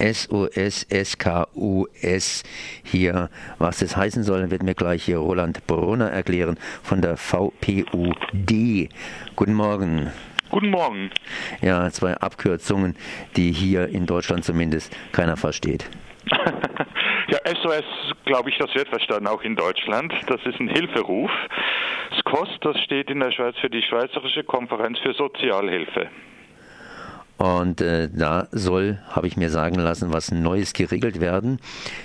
SOS, SKUS hier. Was das heißen soll, wird mir gleich hier Roland Brunner erklären von der VPUD. Guten Morgen. Guten Morgen. Ja, zwei Abkürzungen, die hier in Deutschland zumindest keiner versteht. ja, SOS, glaube ich, das wird verstanden, auch in Deutschland. Das ist ein Hilferuf. SCOS, das steht in der Schweiz für die Schweizerische Konferenz für Sozialhilfe. Und äh, da soll, habe ich mir sagen lassen, was Neues geregelt werden.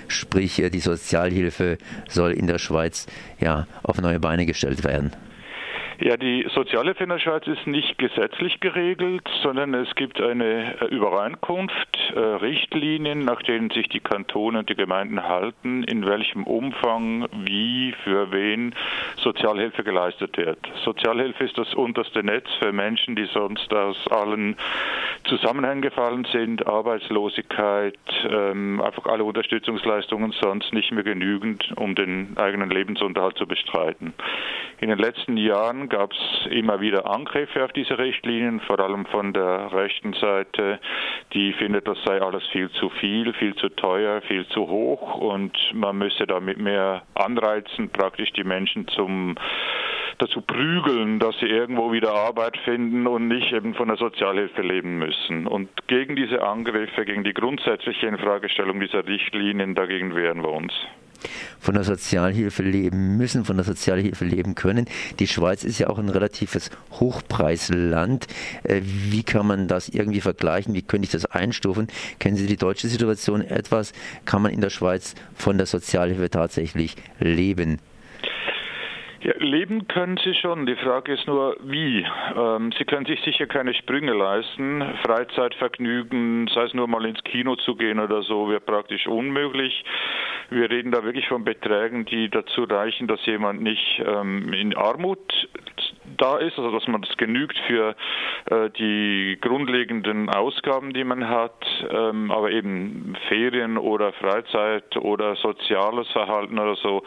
Sprich, äh, die Sozialhilfe soll in der Schweiz ja auf neue Beine gestellt werden. Ja, die Sozialhilfe in der Schweiz ist nicht gesetzlich geregelt, sondern es gibt eine äh, Übereinkunft, äh, Richtlinien, nach denen sich die Kantone und die Gemeinden halten, in welchem Umfang, wie, für wen Sozialhilfe geleistet wird. Sozialhilfe ist das unterste Netz für Menschen, die sonst aus allen Zusammenhängen gefallen sind, Arbeitslosigkeit, ähm, einfach alle Unterstützungsleistungen sonst nicht mehr genügend, um den eigenen Lebensunterhalt zu bestreiten. In den letzten Jahren gab es immer wieder Angriffe auf diese Richtlinien, vor allem von der rechten Seite. Die findet, das sei alles viel zu viel, viel zu teuer, viel zu hoch und man müsse damit mehr anreizen, praktisch die Menschen zum dazu prügeln, dass sie irgendwo wieder Arbeit finden und nicht eben von der Sozialhilfe leben müssen. Und gegen diese Angriffe, gegen die grundsätzliche Infragestellung dieser Richtlinien, dagegen wehren wir uns von der Sozialhilfe leben müssen, von der Sozialhilfe leben können. Die Schweiz ist ja auch ein relatives Hochpreisland. Äh, wie kann man das irgendwie vergleichen? Wie könnte ich das einstufen? Kennen Sie die deutsche Situation etwas? Kann man in der Schweiz von der Sozialhilfe tatsächlich leben? Ja, leben können Sie schon. Die Frage ist nur, wie. Ähm, Sie können sich sicher keine Sprünge leisten. Freizeitvergnügen, sei es nur mal ins Kino zu gehen oder so, wäre praktisch unmöglich. Wir reden da wirklich von Beträgen, die dazu reichen, dass jemand nicht ähm, in Armut da ist, also dass man das genügt für äh, die grundlegenden Ausgaben, die man hat, ähm, aber eben Ferien oder Freizeit oder soziales Verhalten oder so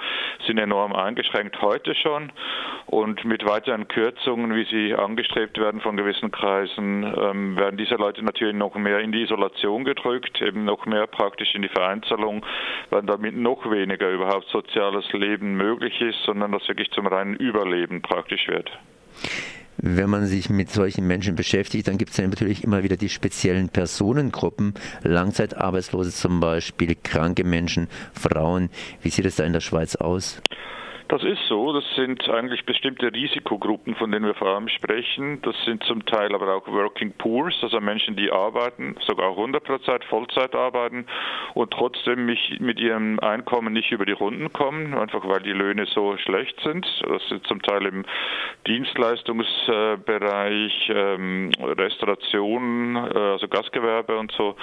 sind enorm eingeschränkt heute schon und mit weiteren Kürzungen, wie sie angestrebt werden von gewissen Kreisen, ähm, werden diese Leute natürlich noch mehr in die Isolation gedrückt, eben noch mehr praktisch in die Vereinzelung, weil damit noch weniger überhaupt soziales Leben möglich ist, sondern das wirklich zum reinen Überleben praktisch wird. Wenn man sich mit solchen Menschen beschäftigt, dann gibt es ja natürlich immer wieder die speziellen Personengruppen, Langzeitarbeitslose zum Beispiel, kranke Menschen, Frauen. Wie sieht es da in der Schweiz aus? Das ist so. Das sind eigentlich bestimmte Risikogruppen, von denen wir vor allem sprechen. Das sind zum Teil aber auch Working Poors, also Menschen, die arbeiten, sogar 100% Vollzeit arbeiten und trotzdem mit ihrem Einkommen nicht über die Runden kommen, einfach weil die Löhne so schlecht sind. Das sind zum Teil im Dienstleistungsbereich, ähm, Restauration, äh, also Gastgewerbe und so.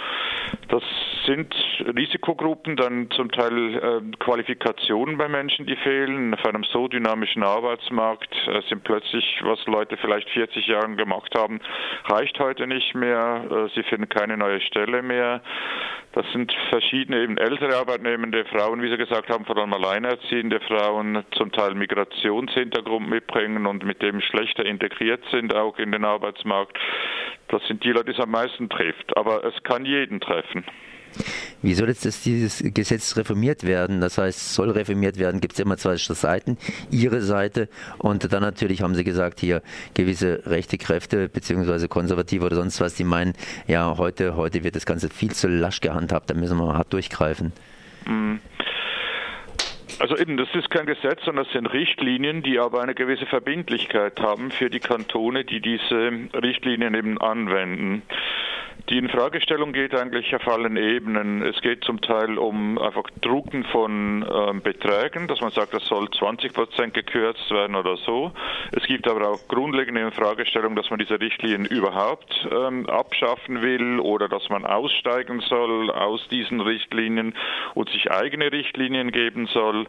Das sind Risikogruppen, dann zum Teil äh, Qualifikationen bei Menschen, die fehlen auf einem so dynamischen Arbeitsmarkt äh, sind plötzlich, was Leute vielleicht 40 Jahre gemacht haben, reicht heute nicht mehr. Äh, sie finden keine neue Stelle mehr. Das sind verschiedene eben ältere arbeitnehmende Frauen, wie Sie gesagt haben, vor allem alleinerziehende Frauen, zum Teil Migrationshintergrund mitbringen und mit dem schlechter integriert sind auch in den Arbeitsmarkt. Das sind die Leute, die es am meisten trifft. Aber es kann jeden treffen. Wie soll jetzt das, dieses Gesetz reformiert werden? Das heißt, soll reformiert werden, gibt es immer zwei Seiten. Ihre Seite und dann natürlich haben Sie gesagt, hier gewisse rechte Kräfte beziehungsweise Konservative oder sonst was, die meinen, ja, heute, heute wird das Ganze viel zu lasch gehandhabt, da müssen wir mal hart durchgreifen. Mhm. Also eben, das ist kein Gesetz, sondern das sind Richtlinien, die aber eine gewisse Verbindlichkeit haben für die Kantone, die diese Richtlinien eben anwenden. Die Infragestellung geht eigentlich auf allen Ebenen. Es geht zum Teil um einfach Drucken von ähm, Beträgen, dass man sagt, das soll 20 Prozent gekürzt werden oder so. Es gibt aber auch grundlegende Infragestellung, dass man diese Richtlinien überhaupt ähm, abschaffen will oder dass man aussteigen soll aus diesen Richtlinien und sich eigene Richtlinien geben soll.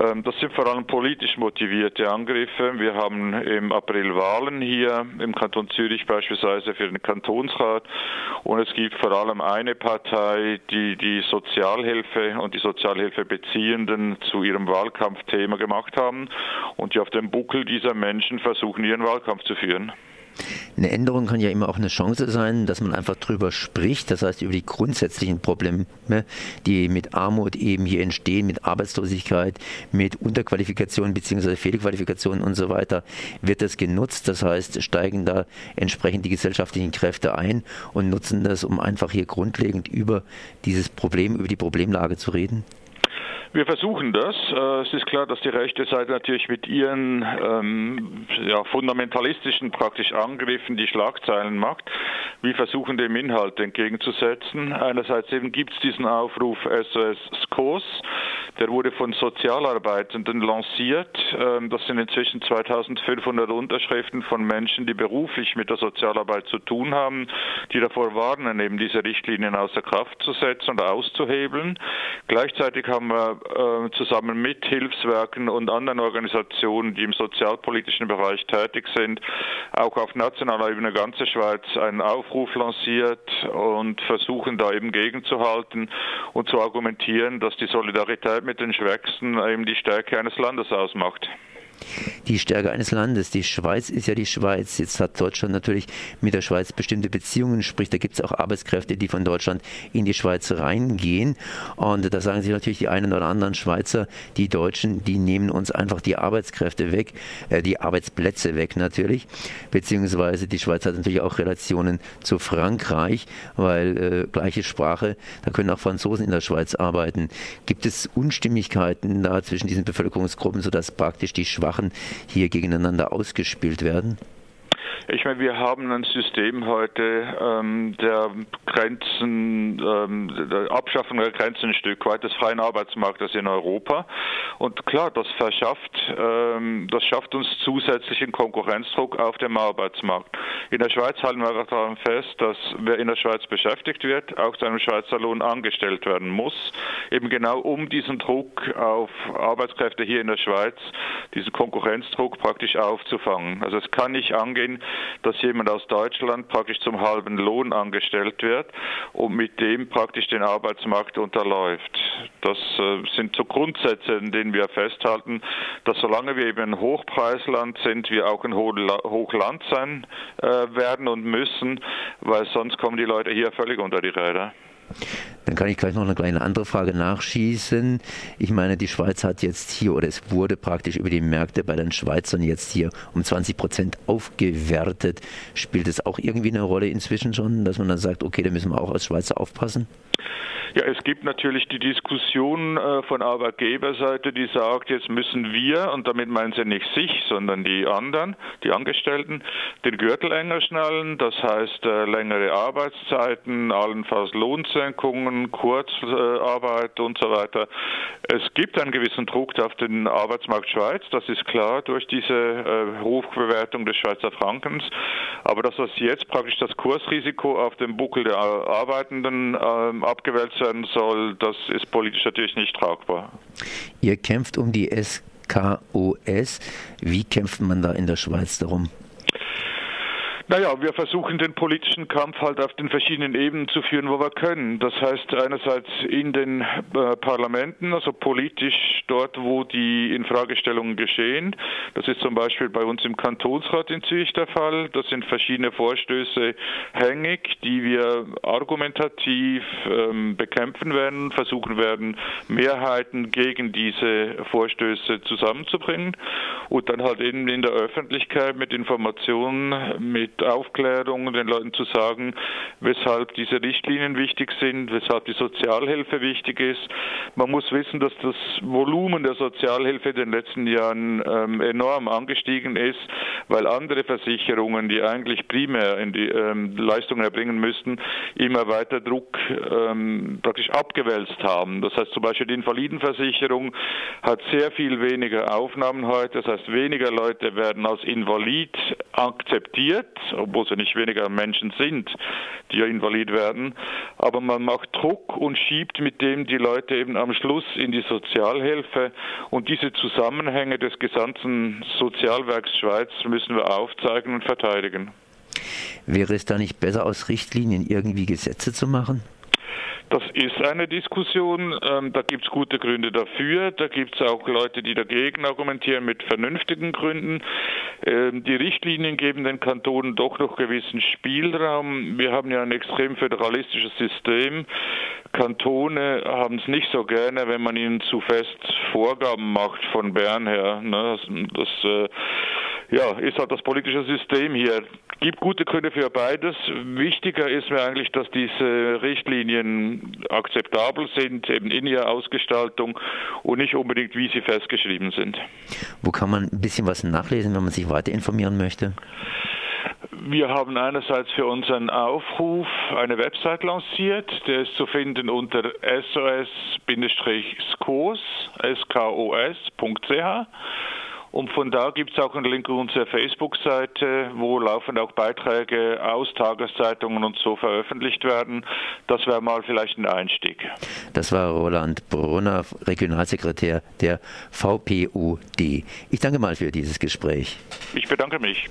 Ähm, das sind vor allem politisch motivierte Angriffe. Wir haben im April Wahlen hier im Kanton Zürich beispielsweise für den Kantonsrat und es gibt vor allem eine Partei, die die Sozialhilfe und die Sozialhilfebeziehenden zu ihrem Wahlkampfthema gemacht haben und die auf dem Buckel dieser Menschen versuchen, ihren Wahlkampf zu führen. Eine Änderung kann ja immer auch eine Chance sein, dass man einfach drüber spricht, das heißt über die grundsätzlichen Probleme, die mit Armut eben hier entstehen, mit Arbeitslosigkeit, mit Unterqualifikation bzw. Fehlqualifikation und so weiter, wird das genutzt, das heißt steigen da entsprechend die gesellschaftlichen Kräfte ein und nutzen das, um einfach hier grundlegend über dieses Problem, über die Problemlage zu reden? Wir versuchen das. Äh, es ist klar, dass die rechte Seite natürlich mit ihren ähm, ja, fundamentalistischen praktisch Angriffen die Schlagzeilen macht. Wir versuchen dem Inhalt entgegenzusetzen. Einerseits eben gibt es diesen Aufruf SOS SCOS, der wurde von Sozialarbeitenden lanciert. Ähm, das sind inzwischen 2500 Unterschriften von Menschen, die beruflich mit der Sozialarbeit zu tun haben, die davor warnen, eben diese Richtlinien außer Kraft zu setzen und auszuhebeln. Gleichzeitig haben wir äh, zusammen mit Hilfswerken und anderen Organisationen, die im sozialpolitischen Bereich tätig sind, auch auf nationaler Ebene ganze Schweiz einen Aufruf lanciert und versuchen da eben gegenzuhalten und zu argumentieren, dass die Solidarität mit den Schwächsten eben die Stärke eines Landes ausmacht die Stärke eines Landes. Die Schweiz ist ja die Schweiz. Jetzt hat Deutschland natürlich mit der Schweiz bestimmte Beziehungen, sprich, da gibt es auch Arbeitskräfte, die von Deutschland in die Schweiz reingehen. Und da sagen sich natürlich die einen oder anderen Schweizer, die Deutschen, die nehmen uns einfach die Arbeitskräfte weg, äh, die Arbeitsplätze weg natürlich. Beziehungsweise die Schweiz hat natürlich auch Relationen zu Frankreich, weil äh, gleiche Sprache, da können auch Franzosen in der Schweiz arbeiten. Gibt es Unstimmigkeiten da zwischen diesen Bevölkerungsgruppen, sodass praktisch die Schwachen Sachen hier gegeneinander ausgespielt werden? Ich meine, wir haben ein System heute ähm, der Grenzen, ähm, der Abschaffung der Grenzen ein Stück weit des freien Arbeitsmarktes in Europa. Und klar, das verschafft, ähm, das schafft uns zusätzlichen Konkurrenzdruck auf dem Arbeitsmarkt. In der Schweiz halten wir daran fest, dass wer in der Schweiz beschäftigt wird, auch zu einem Schweizer Lohn angestellt werden muss, eben genau um diesen Druck auf Arbeitskräfte hier in der Schweiz, diesen Konkurrenzdruck praktisch aufzufangen. Also es kann nicht angehen, dass jemand aus Deutschland praktisch zum halben Lohn angestellt wird und mit dem praktisch den Arbeitsmarkt unterläuft. Das äh, sind so Grundsätze, in denen wir festhalten, dass solange wir eben ein Hochpreisland sind, wir auch ein Hochland sein äh, werden und müssen, weil sonst kommen die Leute hier völlig unter die Räder. Dann kann ich gleich noch eine kleine andere Frage nachschießen. Ich meine, die Schweiz hat jetzt hier, oder es wurde praktisch über die Märkte bei den Schweizern jetzt hier um 20 Prozent aufgewertet. Spielt es auch irgendwie eine Rolle inzwischen schon, dass man dann sagt, okay, da müssen wir auch als Schweizer aufpassen? Ja, es gibt natürlich die Diskussion äh, von Arbeitgeberseite, die sagt, jetzt müssen wir, und damit meinen sie nicht sich, sondern die anderen, die Angestellten, den Gürtel enger schnallen. Das heißt äh, längere Arbeitszeiten, allenfalls Lohnsenkungen, Kurzarbeit und so weiter. Es gibt einen gewissen Druck auf den Arbeitsmarkt Schweiz, das ist klar, durch diese äh, Hochbewertung des Schweizer Frankens. Aber das, was jetzt praktisch das Kursrisiko auf dem Buckel der Arbeitenden ähm, abgewälzt werden soll, das ist politisch natürlich nicht tragbar. Ihr kämpft um die SKOS. Wie kämpft man da in der Schweiz darum? Naja, wir versuchen den politischen Kampf halt auf den verschiedenen Ebenen zu führen, wo wir können. Das heißt einerseits in den äh, Parlamenten, also politisch dort, wo die Infragestellungen geschehen. Das ist zum Beispiel bei uns im Kantonsrat in Zürich der Fall. Das sind verschiedene Vorstöße hängig, die wir argumentativ ähm, bekämpfen werden, versuchen werden, Mehrheiten gegen diese Vorstöße zusammenzubringen und dann halt eben in der Öffentlichkeit mit Informationen, mit Aufklärung den Leuten zu sagen, weshalb diese Richtlinien wichtig sind, weshalb die Sozialhilfe wichtig ist. Man muss wissen, dass das Volumen der Sozialhilfe in den letzten Jahren ähm, enorm angestiegen ist, weil andere Versicherungen, die eigentlich primär in die ähm, Leistungen erbringen müssten, immer weiter Druck ähm, praktisch abgewälzt haben. Das heißt zum Beispiel die Invalidenversicherung hat sehr viel weniger Aufnahmen heute, das heißt weniger Leute werden als Invalid akzeptiert obwohl sie nicht weniger Menschen sind, die ja invalid werden. Aber man macht Druck und schiebt mit dem die Leute eben am Schluss in die Sozialhilfe. Und diese Zusammenhänge des gesamten Sozialwerks Schweiz müssen wir aufzeigen und verteidigen. Wäre es da nicht besser, aus Richtlinien irgendwie Gesetze zu machen? Das ist eine Diskussion, ähm, da gibt es gute Gründe dafür, da gibt es auch Leute, die dagegen argumentieren mit vernünftigen Gründen. Ähm, die Richtlinien geben den Kantonen doch noch gewissen Spielraum. Wir haben ja ein extrem föderalistisches System. Kantone haben es nicht so gerne, wenn man ihnen zu fest Vorgaben macht von Bern her. Ne? Das, äh, ja, ist halt das politische System hier. Gibt gute Gründe für beides. Wichtiger ist mir eigentlich, dass diese Richtlinien akzeptabel sind, eben in ihrer Ausgestaltung und nicht unbedingt, wie sie festgeschrieben sind. Wo kann man ein bisschen was nachlesen, wenn man sich weiter informieren möchte? Wir haben einerseits für unseren Aufruf eine Website lanciert, der ist zu finden unter sos-skos.ch. Und von da gibt es auch einen Link auf unsere Facebook-Seite, wo laufend auch Beiträge aus Tageszeitungen und so veröffentlicht werden. Das wäre mal vielleicht ein Einstieg. Das war Roland Brunner, Regionalsekretär der VPUD. Ich danke mal für dieses Gespräch. Ich bedanke mich.